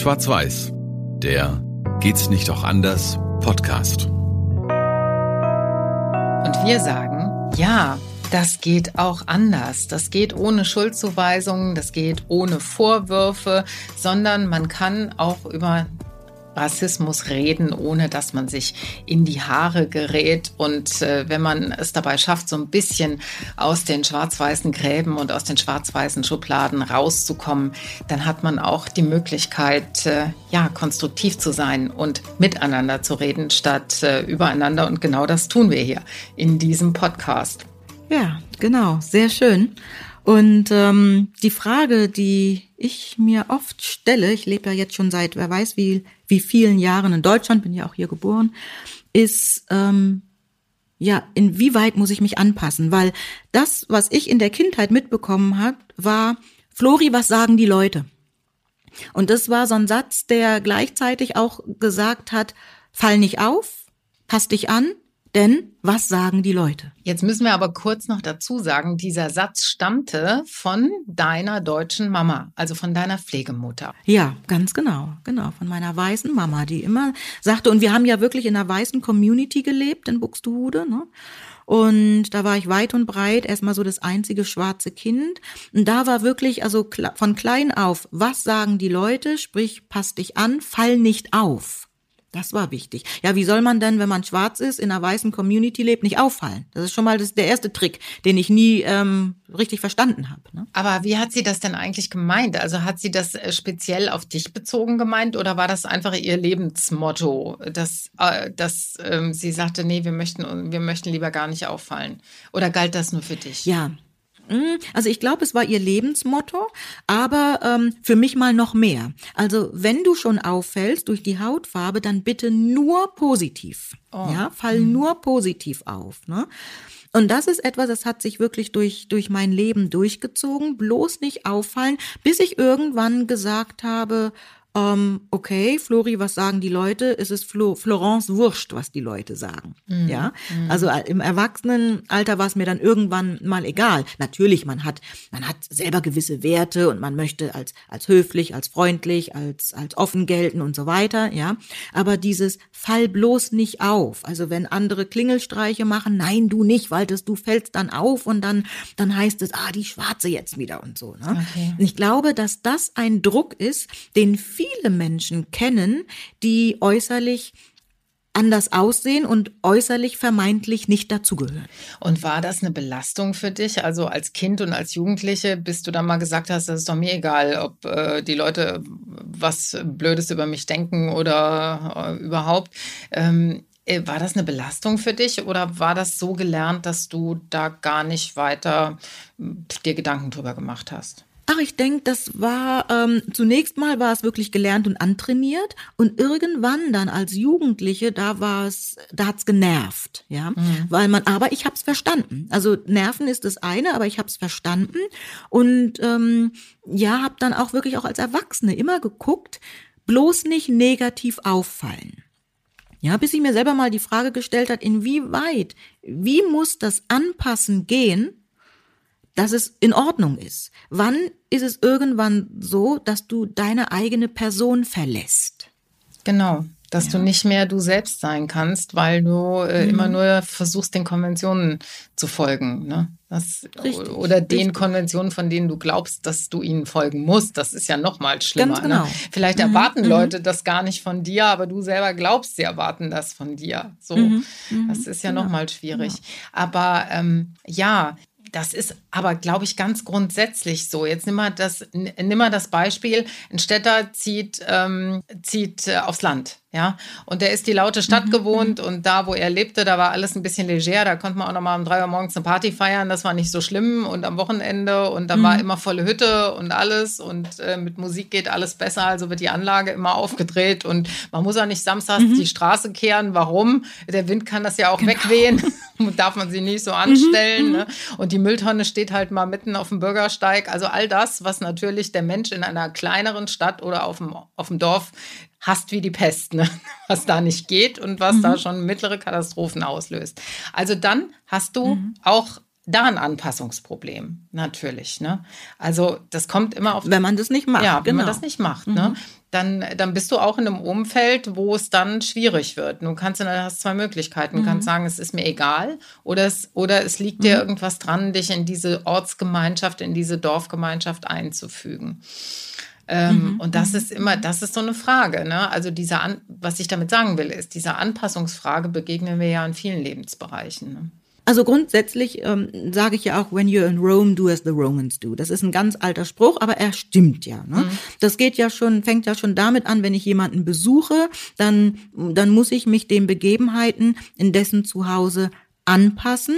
Schwarz-Weiß, der Geht's nicht auch anders Podcast. Und wir sagen, ja, das geht auch anders. Das geht ohne Schuldzuweisungen, das geht ohne Vorwürfe, sondern man kann auch über Rassismus reden, ohne dass man sich in die Haare gerät. Und äh, wenn man es dabei schafft, so ein bisschen aus den schwarz-weißen Gräben und aus den schwarz-weißen Schubladen rauszukommen, dann hat man auch die Möglichkeit, äh, ja, konstruktiv zu sein und miteinander zu reden, statt äh, übereinander. Und genau das tun wir hier in diesem Podcast. Ja, genau, sehr schön. Und ähm, die Frage, die ich mir oft stelle, ich lebe ja jetzt schon seit, wer weiß wie, wie vielen Jahren in Deutschland, bin ja auch hier geboren, ist, ähm, ja, inwieweit muss ich mich anpassen? Weil das, was ich in der Kindheit mitbekommen habe, war, Flori, was sagen die Leute? Und das war so ein Satz, der gleichzeitig auch gesagt hat, fall nicht auf, pass dich an, denn was sagen die Leute? Jetzt müssen wir aber kurz noch dazu sagen, dieser Satz stammte von deiner deutschen Mama, also von deiner Pflegemutter. Ja, ganz genau, genau, von meiner weißen Mama, die immer sagte, und wir haben ja wirklich in einer weißen Community gelebt in Buxtehude, ne? Und da war ich weit und breit erstmal so das einzige schwarze Kind. Und da war wirklich, also von klein auf, was sagen die Leute? Sprich, pass dich an, fall nicht auf. Das war wichtig. Ja, wie soll man denn, wenn man schwarz ist, in einer weißen Community lebt, nicht auffallen? Das ist schon mal das, der erste Trick, den ich nie ähm, richtig verstanden habe. Ne? Aber wie hat sie das denn eigentlich gemeint? Also hat sie das äh, speziell auf dich bezogen gemeint oder war das einfach ihr Lebensmotto, dass, äh, dass ähm, sie sagte, nee, wir möchten, wir möchten lieber gar nicht auffallen? Oder galt das nur für dich? Ja, also ich glaube, es war ihr Lebensmotto, aber ähm, für mich mal noch mehr. Also wenn du schon auffällst durch die Hautfarbe, dann bitte nur positiv. Oh. Ja, fall mhm. nur positiv auf. Ne? Und das ist etwas, das hat sich wirklich durch, durch mein Leben durchgezogen. Bloß nicht auffallen, bis ich irgendwann gesagt habe, ähm, okay, Flori, was sagen die Leute? Es ist Flo Florence wurscht, was die Leute sagen. Mhm. Ja, mhm. also äh, im Erwachsenenalter war es mir dann irgendwann mal egal. Natürlich, man hat, man hat selber gewisse Werte und man möchte als, als höflich, als freundlich, als, als offen gelten und so weiter. Ja, aber dieses Fall bloß nicht auf. Also wenn andere Klingelstreiche machen, nein, du nicht, weil das, du fällst dann auf und dann, dann heißt es, ah, die Schwarze jetzt wieder und so. Ne? Okay. Ich glaube, dass das ein Druck ist, den viele Menschen kennen, die äußerlich anders aussehen und äußerlich vermeintlich nicht dazugehören. Und war das eine Belastung für dich? Also als Kind und als Jugendliche, bis du dann mal gesagt hast, das ist doch mir egal, ob äh, die Leute was Blödes über mich denken oder äh, überhaupt. Ähm, äh, war das eine Belastung für dich oder war das so gelernt, dass du da gar nicht weiter dir Gedanken drüber gemacht hast? Ach, ich denke, das war ähm, zunächst mal war es wirklich gelernt und antrainiert und irgendwann dann als Jugendliche, da war es, da hat's genervt, ja, mhm. weil man, aber ich hab's verstanden. Also Nerven ist das eine, aber ich hab's verstanden und ähm, ja, hab dann auch wirklich auch als Erwachsene immer geguckt, bloß nicht negativ auffallen. Ja, bis ich mir selber mal die Frage gestellt hat, inwieweit, wie muss das Anpassen gehen, dass es in Ordnung ist? Wann ist es irgendwann so, dass du deine eigene Person verlässt? Genau, dass ja. du nicht mehr du selbst sein kannst, weil du äh, mhm. immer nur versuchst, den Konventionen zu folgen. Ne? Das, richtig, oder den richtig. Konventionen, von denen du glaubst, dass du ihnen folgen musst. Das ist ja noch mal schlimmer. Ne? Genau. Ne? Vielleicht mhm. erwarten mhm. Leute das gar nicht von dir, aber du selber glaubst, sie erwarten das von dir. So, mhm. das ist ja genau. noch mal schwierig. Genau. Aber ähm, ja, das ist aber, glaube ich, ganz grundsätzlich so. Jetzt nimm mal das, nimm mal das Beispiel, ein Städter zieht, ähm, zieht äh, aufs Land. Ja, und der ist die laute Stadt mhm. gewohnt und da, wo er lebte, da war alles ein bisschen leger. Da konnte man auch noch mal um drei Uhr morgens eine Party feiern. Das war nicht so schlimm und am Wochenende und dann mhm. war immer volle Hütte und alles und äh, mit Musik geht alles besser. Also wird die Anlage immer aufgedreht und man muss auch nicht samstags mhm. die Straße kehren. Warum? Der Wind kann das ja auch genau. wegwehen. Darf man sie nicht so anstellen. Mhm. Ne? Und die Mülltonne steht halt mal mitten auf dem Bürgersteig. Also all das, was natürlich der Mensch in einer kleineren Stadt oder auf dem, auf dem Dorf hasst wie die Pest, ne? was da nicht geht und was mhm. da schon mittlere Katastrophen auslöst. Also dann hast du mhm. auch da ein Anpassungsproblem, natürlich. Ne? Also das kommt immer auf. Wenn man das nicht macht. Ja, wenn genau. man das nicht macht. Ne? Mhm. Ne? Dann, dann bist du auch in einem Umfeld, wo es dann schwierig wird. Du kannst, du hast zwei Möglichkeiten. Du mhm. kannst sagen, es ist mir egal oder es, oder es liegt dir mhm. irgendwas dran, dich in diese Ortsgemeinschaft, in diese Dorfgemeinschaft einzufügen. Ähm, mhm. Und das ist immer, das ist so eine Frage. Ne? Also dieser, An was ich damit sagen will, ist, dieser Anpassungsfrage begegnen wir ja in vielen Lebensbereichen. Ne? Also grundsätzlich ähm, sage ich ja auch, when you're in Rome, do as the Romans do. Das ist ein ganz alter Spruch, aber er stimmt ja. Ne? Mhm. Das geht ja schon, fängt ja schon damit an, wenn ich jemanden besuche, dann, dann muss ich mich den Begebenheiten in dessen Zuhause anpassen.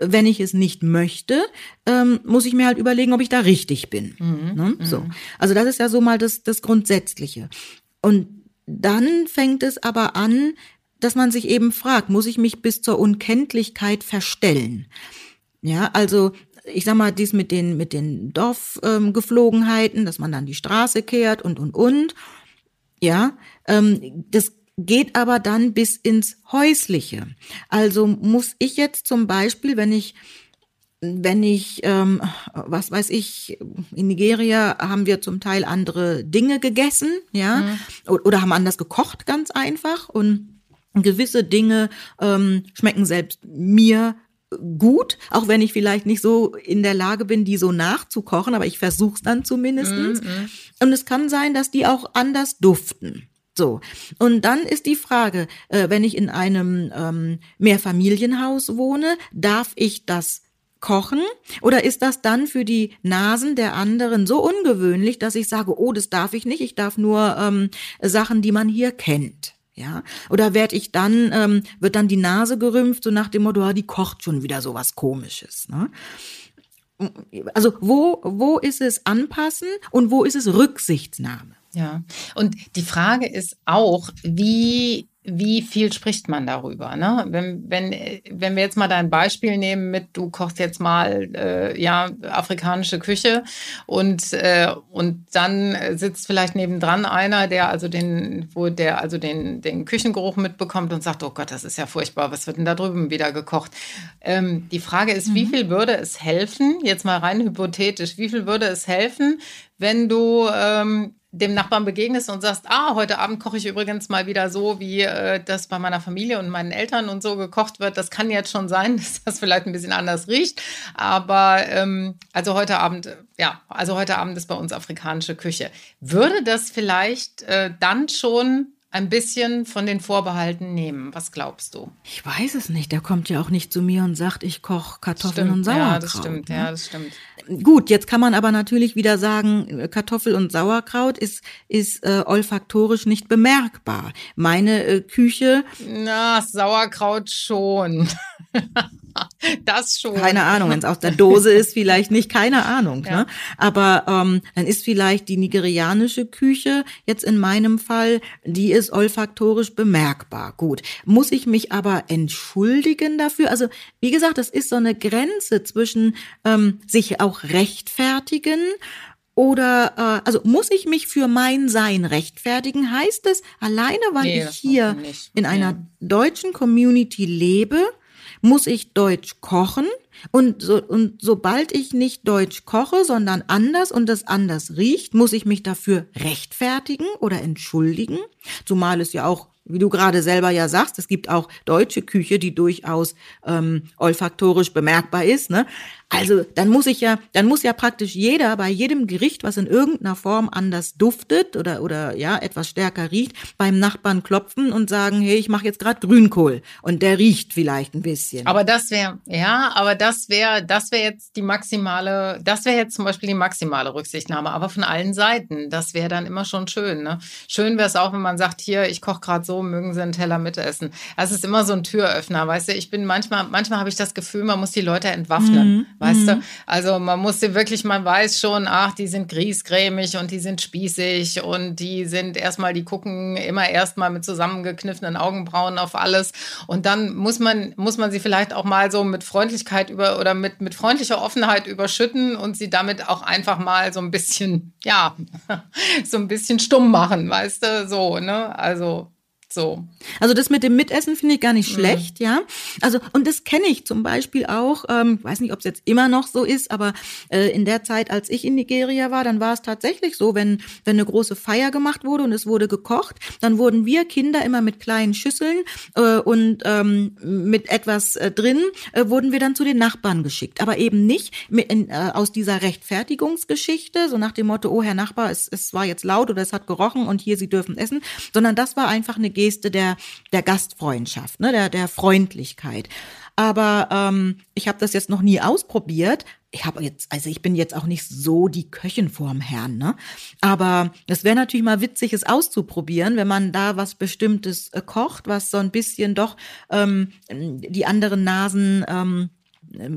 Wenn ich es nicht möchte, ähm, muss ich mir halt überlegen, ob ich da richtig bin. Mhm. Ne? So. Mhm. Also das ist ja so mal das, das Grundsätzliche. Und dann fängt es aber an, dass man sich eben fragt, muss ich mich bis zur Unkenntlichkeit verstellen? Ja, also ich sag mal, dies mit den, mit den Dorfgeflogenheiten, ähm, dass man dann die Straße kehrt und, und, und. Ja, ähm, das geht aber dann bis ins Häusliche. Also muss ich jetzt zum Beispiel, wenn ich wenn ich, ähm, was weiß ich, in Nigeria haben wir zum Teil andere Dinge gegessen, ja, mhm. oder haben anders gekocht, ganz einfach. Und gewisse Dinge ähm, schmecken selbst mir gut, auch wenn ich vielleicht nicht so in der Lage bin, die so nachzukochen, aber ich versuche es dann zumindestens. Mm -hmm. Und es kann sein, dass die auch anders duften. So, und dann ist die Frage, äh, wenn ich in einem ähm, Mehrfamilienhaus wohne, darf ich das kochen? Oder ist das dann für die Nasen der anderen so ungewöhnlich, dass ich sage, oh, das darf ich nicht, ich darf nur ähm, Sachen, die man hier kennt? Ja, oder werd ich dann, ähm, wird dann die Nase gerümpft, so nach dem Motto, ah, die kocht schon wieder so was komisches. Ne? Also wo, wo ist es anpassen und wo ist es Rücksichtnahme? Ja, und die Frage ist auch, wie wie viel spricht man darüber? Ne? Wenn, wenn, wenn wir jetzt mal dein Beispiel nehmen mit, du kochst jetzt mal äh, ja afrikanische Küche und, äh, und dann sitzt vielleicht nebendran einer, der also den, wo der also den, den Küchengeruch mitbekommt und sagt, oh Gott, das ist ja furchtbar, was wird denn da drüben wieder gekocht? Ähm, die Frage ist, mhm. wie viel würde es helfen, jetzt mal rein hypothetisch, wie viel würde es helfen, wenn du ähm, dem Nachbarn begegnest und sagst, ah, heute Abend koche ich übrigens mal wieder so, wie äh, das bei meiner Familie und meinen Eltern und so gekocht wird. Das kann jetzt schon sein, dass das vielleicht ein bisschen anders riecht. Aber ähm, also heute Abend, ja, also heute Abend ist bei uns afrikanische Küche. Würde das vielleicht äh, dann schon ein bisschen von den Vorbehalten nehmen. Was glaubst du? Ich weiß es nicht. Der kommt ja auch nicht zu mir und sagt, ich koche Kartoffeln stimmt, und Sauerkraut. Ja, das stimmt. Ne? Ja, das stimmt. Gut, jetzt kann man aber natürlich wieder sagen, Kartoffel und Sauerkraut ist, ist äh, olfaktorisch nicht bemerkbar. Meine äh, Küche. Na, Sauerkraut schon. das schon. Keine Ahnung, wenn es aus der Dose ist, vielleicht nicht, keine Ahnung. Ja. Ne? Aber ähm, dann ist vielleicht die nigerianische Küche jetzt in meinem Fall, die ist olfaktorisch bemerkbar. Gut. Muss ich mich aber entschuldigen dafür? Also, wie gesagt, das ist so eine Grenze zwischen ähm, sich auch rechtfertigen oder äh, also muss ich mich für mein Sein rechtfertigen? Heißt es, alleine weil nee, ich hier in einer deutschen Community lebe, muss ich Deutsch kochen? Und, so, und sobald ich nicht Deutsch koche, sondern anders und das anders riecht, muss ich mich dafür rechtfertigen oder entschuldigen, zumal es ja auch wie du gerade selber ja sagst, es gibt auch deutsche Küche, die durchaus ähm, olfaktorisch bemerkbar ist. Ne? Also dann muss ich ja, dann muss ja praktisch jeder bei jedem Gericht, was in irgendeiner Form anders duftet oder oder ja etwas stärker riecht, beim Nachbarn klopfen und sagen, hey, ich mache jetzt gerade Grünkohl und der riecht vielleicht ein bisschen. Aber das wäre ja, aber das wäre das wäre jetzt die maximale, das wäre jetzt zum Beispiel die maximale Rücksichtnahme, aber von allen Seiten. Das wäre dann immer schon schön. Ne? Schön wäre es auch, wenn man sagt, hier, ich koche gerade so, mögen Sie einen Teller mitessen. Das ist immer so ein Türöffner, weißt du. Ich bin manchmal, manchmal habe ich das Gefühl, man muss die Leute entwaffnen. Mhm weißt mhm. du? Also man musste wirklich, man weiß schon, ach, die sind griesgrämig und die sind spießig und die sind erstmal, die gucken immer erstmal mit zusammengekniffenen Augenbrauen auf alles und dann muss man, muss man sie vielleicht auch mal so mit Freundlichkeit über oder mit, mit freundlicher Offenheit überschütten und sie damit auch einfach mal so ein bisschen, ja, so ein bisschen stumm machen, weißt du, so, ne? Also So. Also das mit dem Mitessen finde ich gar nicht mhm. schlecht, ja. Also und das kenne ich zum Beispiel auch. Ähm, weiß nicht, ob es jetzt immer noch so ist, aber äh, in der Zeit, als ich in Nigeria war, dann war es tatsächlich so, wenn wenn eine große Feier gemacht wurde und es wurde gekocht, dann wurden wir Kinder immer mit kleinen Schüsseln äh, und ähm, mit etwas äh, drin äh, wurden wir dann zu den Nachbarn geschickt, aber eben nicht mit, in, äh, aus dieser Rechtfertigungsgeschichte, so nach dem Motto, oh Herr Nachbar, es, es war jetzt laut oder es hat gerochen und hier Sie dürfen essen, sondern das war einfach eine Geste der, der Gastfreundschaft, ne, der, der Freundlichkeit. Aber ähm, ich habe das jetzt noch nie ausprobiert. Ich habe jetzt, also ich bin jetzt auch nicht so die Köchin vorm Herrn, ne? Aber es wäre natürlich mal witzig, es auszuprobieren, wenn man da was Bestimmtes äh, kocht, was so ein bisschen doch ähm, die anderen Nasen ähm,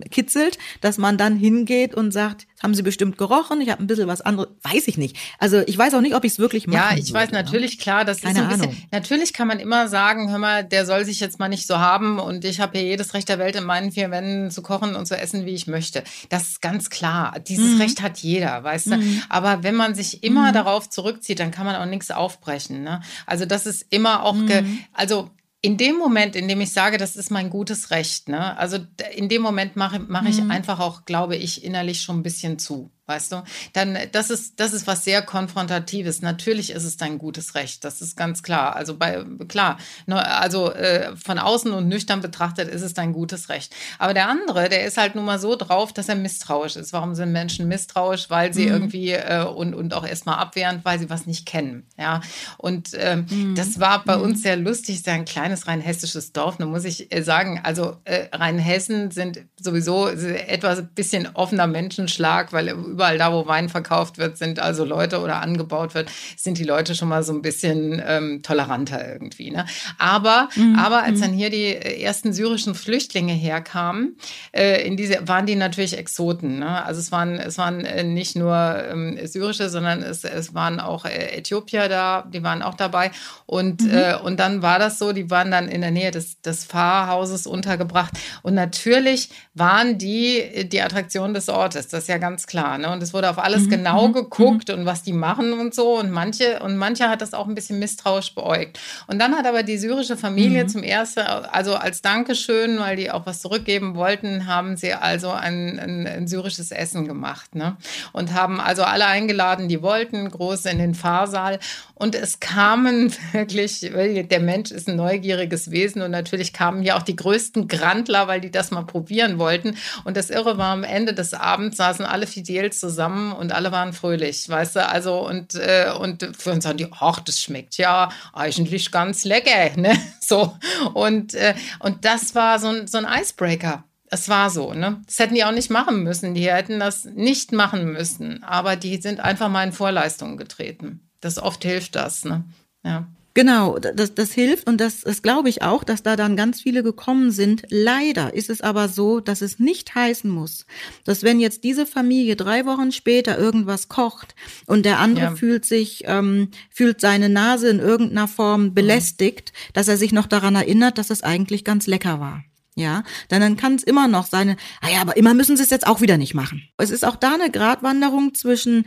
kitzelt, dass man dann hingeht und sagt, haben Sie bestimmt gerochen, ich habe ein bisschen was anderes, weiß ich nicht. Also ich weiß auch nicht, ob ich es wirklich mache. Ja, ich würde, weiß ne? natürlich, ne? klar, das Keine ist ein bisschen, natürlich kann man immer sagen, hör mal, der soll sich jetzt mal nicht so haben und ich habe hier jedes Recht der Welt in meinen vier Wänden zu kochen und zu essen, wie ich möchte. Das ist ganz klar. Dieses mhm. Recht hat jeder, weißt du. Mhm. Aber wenn man sich immer mhm. darauf zurückzieht, dann kann man auch nichts aufbrechen. Ne? Also das ist immer auch, mhm. also in dem Moment, in dem ich sage, das ist mein gutes Recht, ne? also in dem Moment mache mach ich mhm. einfach auch, glaube ich, innerlich schon ein bisschen zu weißt du? Dann, das ist, das ist was sehr Konfrontatives. Natürlich ist es dein gutes Recht, das ist ganz klar. Also bei, klar, ne, also äh, von außen und nüchtern betrachtet ist es dein gutes Recht. Aber der andere, der ist halt nun mal so drauf, dass er misstrauisch ist. Warum sind Menschen misstrauisch? Weil sie mhm. irgendwie äh, und, und auch erstmal abwehrend, weil sie was nicht kennen. Ja. Und ähm, mhm. das war bei uns mhm. sehr lustig, sehr ein kleines rein hessisches Dorf. Da muss ich äh, sagen, also äh, Rheinhessen sind sowieso etwas bisschen offener Menschenschlag, weil überall da, wo Wein verkauft wird, sind also Leute oder angebaut wird, sind die Leute schon mal so ein bisschen ähm, toleranter irgendwie. Ne? Aber, mhm. aber als mhm. dann hier die ersten syrischen Flüchtlinge herkamen, äh, in diese, waren die natürlich Exoten. Ne? Also es waren, es waren äh, nicht nur ähm, syrische, sondern es, es waren auch äh, Äthiopier da, die waren auch dabei. Und, mhm. äh, und dann war das so, die waren dann in der Nähe des, des Pfarrhauses untergebracht. Und natürlich waren die die Attraktion des Ortes, das ist ja ganz klar. Ne? Und es wurde auf alles mhm. genau mhm, geguckt mhm. und was die machen und so. Und manche, und mancher hat das auch ein bisschen misstrauisch beäugt. Und dann hat aber die syrische Familie mhm. zum ersten, also als Dankeschön, weil die auch was zurückgeben wollten, haben sie also ein, ein, ein syrisches Essen gemacht. Ne? Und haben also alle eingeladen, die wollten, groß in den Fahrsaal. Und es kamen wirklich, der Mensch ist ein neugieriges Wesen und natürlich kamen hier auch die größten Grandler, weil die das mal probieren wollten. Und das Irre war, am Ende des Abends saßen alle Fidels zusammen und alle waren fröhlich, weißt du, also und, äh, und für uns sagen die, ach, das schmeckt ja eigentlich ganz lecker, ne, so. Und, äh, und das war so ein, so ein Icebreaker. Es war so, ne? Das hätten die auch nicht machen müssen. Die hätten das nicht machen müssen. Aber die sind einfach mal in Vorleistungen getreten. Das oft hilft das, ne? Ja. Genau, das, das hilft und das, das glaube ich auch, dass da dann ganz viele gekommen sind. Leider ist es aber so, dass es nicht heißen muss, dass wenn jetzt diese Familie drei Wochen später irgendwas kocht und der andere ja. fühlt sich, ähm, fühlt seine Nase in irgendeiner Form belästigt, mhm. dass er sich noch daran erinnert, dass es eigentlich ganz lecker war. Ja, dann, dann kann es immer noch sein, ah ja, aber immer müssen sie es jetzt auch wieder nicht machen. Es ist auch da eine Gratwanderung zwischen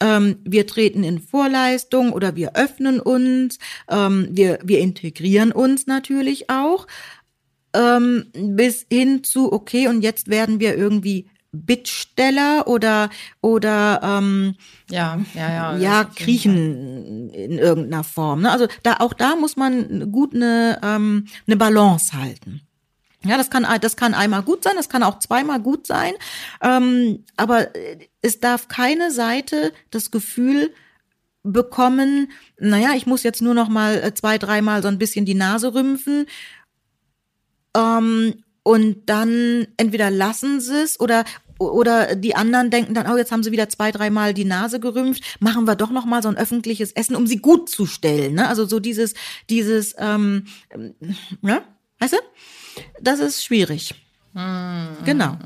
ähm, wir treten in Vorleistung oder wir öffnen uns, ähm, wir, wir integrieren uns natürlich auch, ähm, bis hin zu, okay, und jetzt werden wir irgendwie Bittsteller oder oder ähm, ja ja ja ja kriechen in irgendeiner Form. Ne? Also da auch da muss man gut eine ähm, eine Balance halten. Ja, das kann, das kann einmal gut sein, das kann auch zweimal gut sein. Ähm, aber es darf keine Seite das Gefühl bekommen, naja, ich muss jetzt nur noch mal äh, zwei, dreimal so ein bisschen die Nase rümpfen. Ähm, und dann entweder lassen sie es oder oder die anderen denken dann, oh, jetzt haben sie wieder zwei, dreimal die Nase gerümpft, machen wir doch noch mal so ein öffentliches Essen, um sie gut zu stellen. Ne? Also so dieses, dieses, ähm, ne? Weißt du? Das ist schwierig. Mhm. Genau.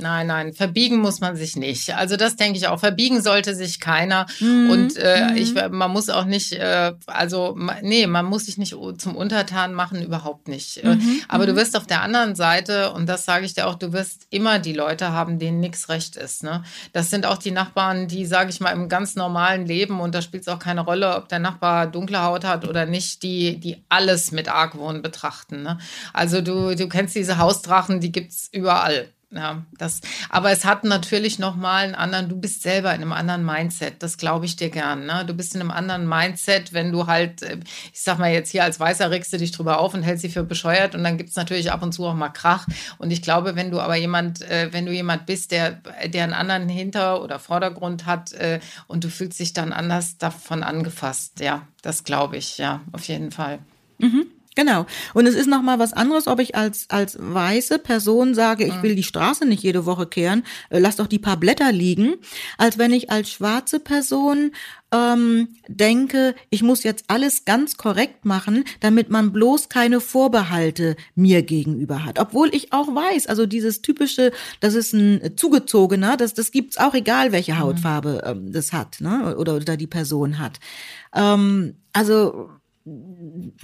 Nein, nein, verbiegen muss man sich nicht. Also das denke ich auch. Verbiegen sollte sich keiner. Mhm. Und äh, mhm. ich, man muss auch nicht, äh, also nee, man muss sich nicht zum Untertan machen, überhaupt nicht. Äh, mhm. Aber du mhm. wirst auf der anderen Seite, und das sage ich dir auch, du wirst immer die Leute haben, denen nichts recht ist. Ne? Das sind auch die Nachbarn, die, sage ich mal, im ganz normalen Leben, und da spielt es auch keine Rolle, ob der Nachbar dunkle Haut hat oder nicht, die, die alles mit Argwohn betrachten. Ne? Also du, du kennst diese Hausdrachen, die gibt es überall. Ja, das, aber es hat natürlich nochmal einen anderen, du bist selber in einem anderen Mindset, das glaube ich dir gern. Ne? Du bist in einem anderen Mindset, wenn du halt, äh, ich sag mal jetzt hier als Weißer regst du dich drüber auf und hältst sie für bescheuert und dann gibt es natürlich ab und zu auch mal Krach. Und ich glaube, wenn du aber jemand, äh, wenn du jemand bist, der, der einen anderen Hinter- oder Vordergrund hat äh, und du fühlst dich dann anders davon angefasst, ja, das glaube ich, ja, auf jeden Fall. Mhm. Genau. Und es ist nochmal was anderes, ob ich als, als weiße Person sage, ich will die Straße nicht jede Woche kehren, äh, lass doch die paar Blätter liegen, als wenn ich als schwarze Person ähm, denke, ich muss jetzt alles ganz korrekt machen, damit man bloß keine Vorbehalte mir gegenüber hat. Obwohl ich auch weiß, also dieses typische, das ist ein zugezogener, das, das gibt's auch, egal welche mhm. Hautfarbe ähm, das hat, ne? Oder, oder die Person hat. Ähm, also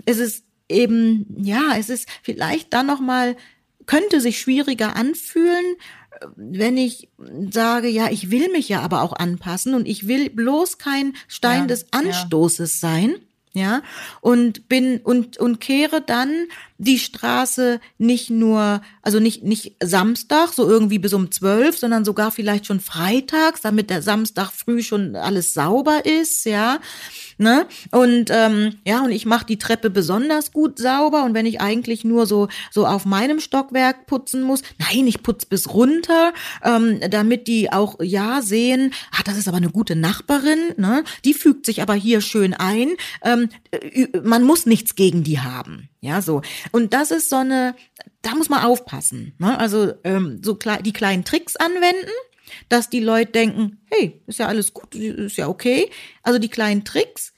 es ist eben, ja, es ist vielleicht dann nochmal, könnte sich schwieriger anfühlen, wenn ich sage, ja, ich will mich ja aber auch anpassen und ich will bloß kein Stein ja, des Anstoßes ja. sein ja, und bin und und kehre dann die Straße nicht nur, also nicht nicht Samstag so irgendwie bis um zwölf, sondern sogar vielleicht schon freitags, damit der Samstag früh schon alles sauber ist, ja. Ne? Und ähm, ja, und ich mache die Treppe besonders gut sauber. Und wenn ich eigentlich nur so, so auf meinem Stockwerk putzen muss, nein, ich putz bis runter, ähm, damit die auch ja sehen, ah, das ist aber eine gute Nachbarin, ne? Die fügt sich aber hier schön ein. Ähm, man muss nichts gegen die haben. Ja, so. Und das ist so eine, da muss man aufpassen. Ne? Also ähm, so die kleinen Tricks anwenden, dass die Leute denken, hey, ist ja alles gut, ist ja okay. Also die kleinen Tricks,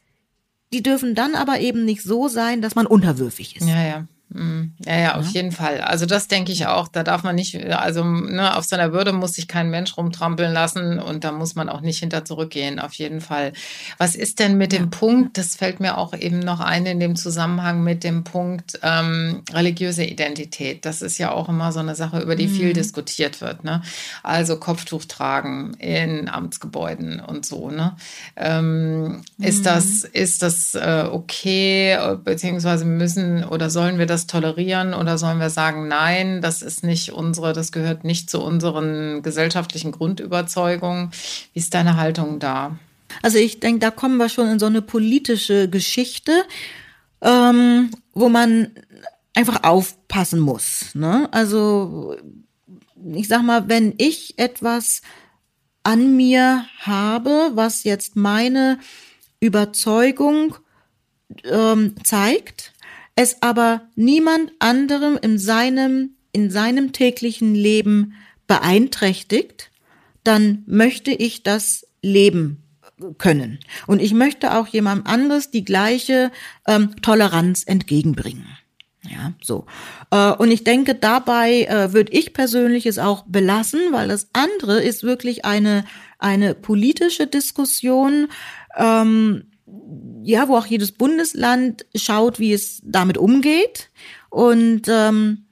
die dürfen dann aber eben nicht so sein, dass man unterwürfig ist. Ja, ja. Mhm. Ja, ja, auf ja. jeden Fall. Also das denke ich auch. Da darf man nicht, also ne, auf seiner Würde muss sich kein Mensch rumtrampeln lassen und da muss man auch nicht hinter zurückgehen, auf jeden Fall. Was ist denn mit dem Punkt, das fällt mir auch eben noch ein in dem Zusammenhang mit dem Punkt ähm, religiöse Identität. Das ist ja auch immer so eine Sache, über die mhm. viel diskutiert wird. Ne? Also Kopftuch tragen in Amtsgebäuden und so. Ne? Ähm, mhm. Ist das, ist das äh, okay, beziehungsweise müssen oder sollen wir das tolerieren oder sollen wir sagen, nein, das ist nicht unsere, das gehört nicht zu unseren gesellschaftlichen Grundüberzeugungen? Wie ist deine Haltung da? Also ich denke, da kommen wir schon in so eine politische Geschichte, ähm, wo man einfach aufpassen muss. Ne? Also ich sag mal, wenn ich etwas an mir habe, was jetzt meine Überzeugung ähm, zeigt, es aber niemand anderem in seinem, in seinem täglichen Leben beeinträchtigt, dann möchte ich das leben können. Und ich möchte auch jemand anderes die gleiche ähm, Toleranz entgegenbringen. Ja, so. Äh, und ich denke, dabei äh, würde ich persönlich es auch belassen, weil das andere ist wirklich eine, eine politische Diskussion, ähm, ja, wo auch jedes Bundesland schaut, wie es damit umgeht. Und ähm,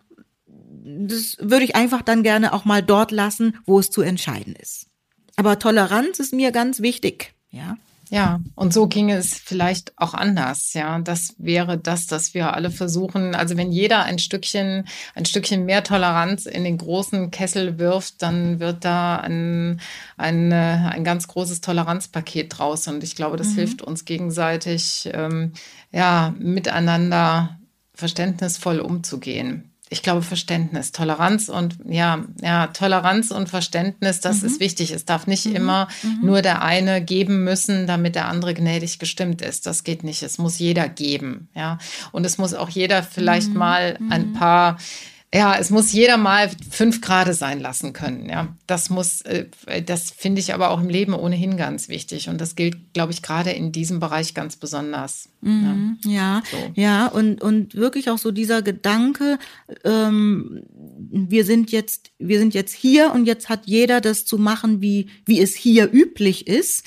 das würde ich einfach dann gerne auch mal dort lassen, wo es zu entscheiden ist. Aber Toleranz ist mir ganz wichtig, ja. Ja, und so ginge es vielleicht auch anders. Ja, das wäre das, dass wir alle versuchen. Also wenn jeder ein Stückchen, ein Stückchen mehr Toleranz in den großen Kessel wirft, dann wird da ein, ein, ein ganz großes Toleranzpaket draus. Und ich glaube, das mhm. hilft uns gegenseitig, ähm, ja, miteinander verständnisvoll umzugehen ich glaube, Verständnis, Toleranz und ja, ja, Toleranz und Verständnis, das mhm. ist wichtig. Es darf nicht mhm. immer mhm. nur der eine geben müssen, damit der andere gnädig gestimmt ist. Das geht nicht. Es muss jeder geben, ja. Und es muss auch jeder vielleicht mhm. mal ein mhm. paar Ja, es muss jeder mal fünf Grade sein lassen können. Ja, das muss, äh, das finde ich aber auch im Leben ohnehin ganz wichtig. Und das gilt, glaube ich, gerade in diesem Bereich ganz besonders. Mhm, ja, so. ja, und, und wirklich auch so dieser Gedanke, ähm, wir sind jetzt, wir sind jetzt hier und jetzt hat jeder das zu machen, wie, wie es hier üblich ist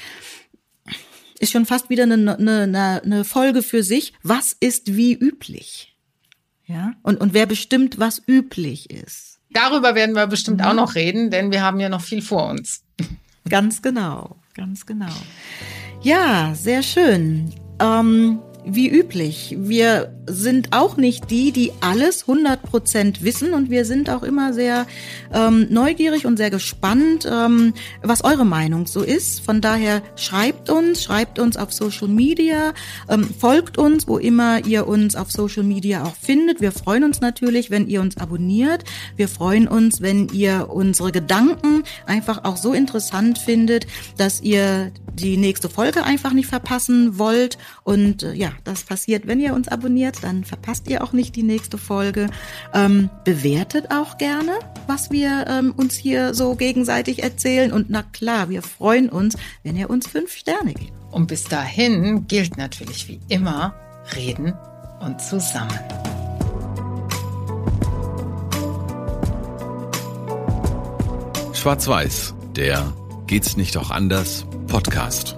ist schon fast wieder eine, eine, eine Folge für sich. Was ist wie üblich? Ja, und, und wer bestimmt, was üblich ist? Darüber werden wir bestimmt auch noch reden, denn wir haben ja noch viel vor uns. Ganz genau, ganz genau. Ja, sehr schön. Ähm, wie üblich, wir sind auch nicht die, die alles 100% wissen und wir sind auch immer sehr ähm, neugierig und sehr gespannt, ähm, was eure Meinung so ist. Von daher schreibt uns, schreibt uns auf Social Media, ähm, folgt uns, wo immer ihr uns auf Social Media auch findet. Wir freuen uns natürlich, wenn ihr uns abonniert. Wir freuen uns, wenn ihr unsere Gedanken einfach auch so interessant findet, dass ihr die nächste Folge einfach nicht verpassen wollt. Und äh, ja, das passiert, wenn ihr uns abonniert, dann verpasst ihr auch nicht die nächste Folge. Ähm, bewertet auch gerne, was wir ähm, uns hier so gegenseitig erzählen. Und na klar, wir freuen uns, wenn ihr uns fünf Sterne gebt. Und bis dahin gilt natürlich wie immer, reden und zusammen. Schwarz-Weiß, der Geht's nicht auch anders? Podcast.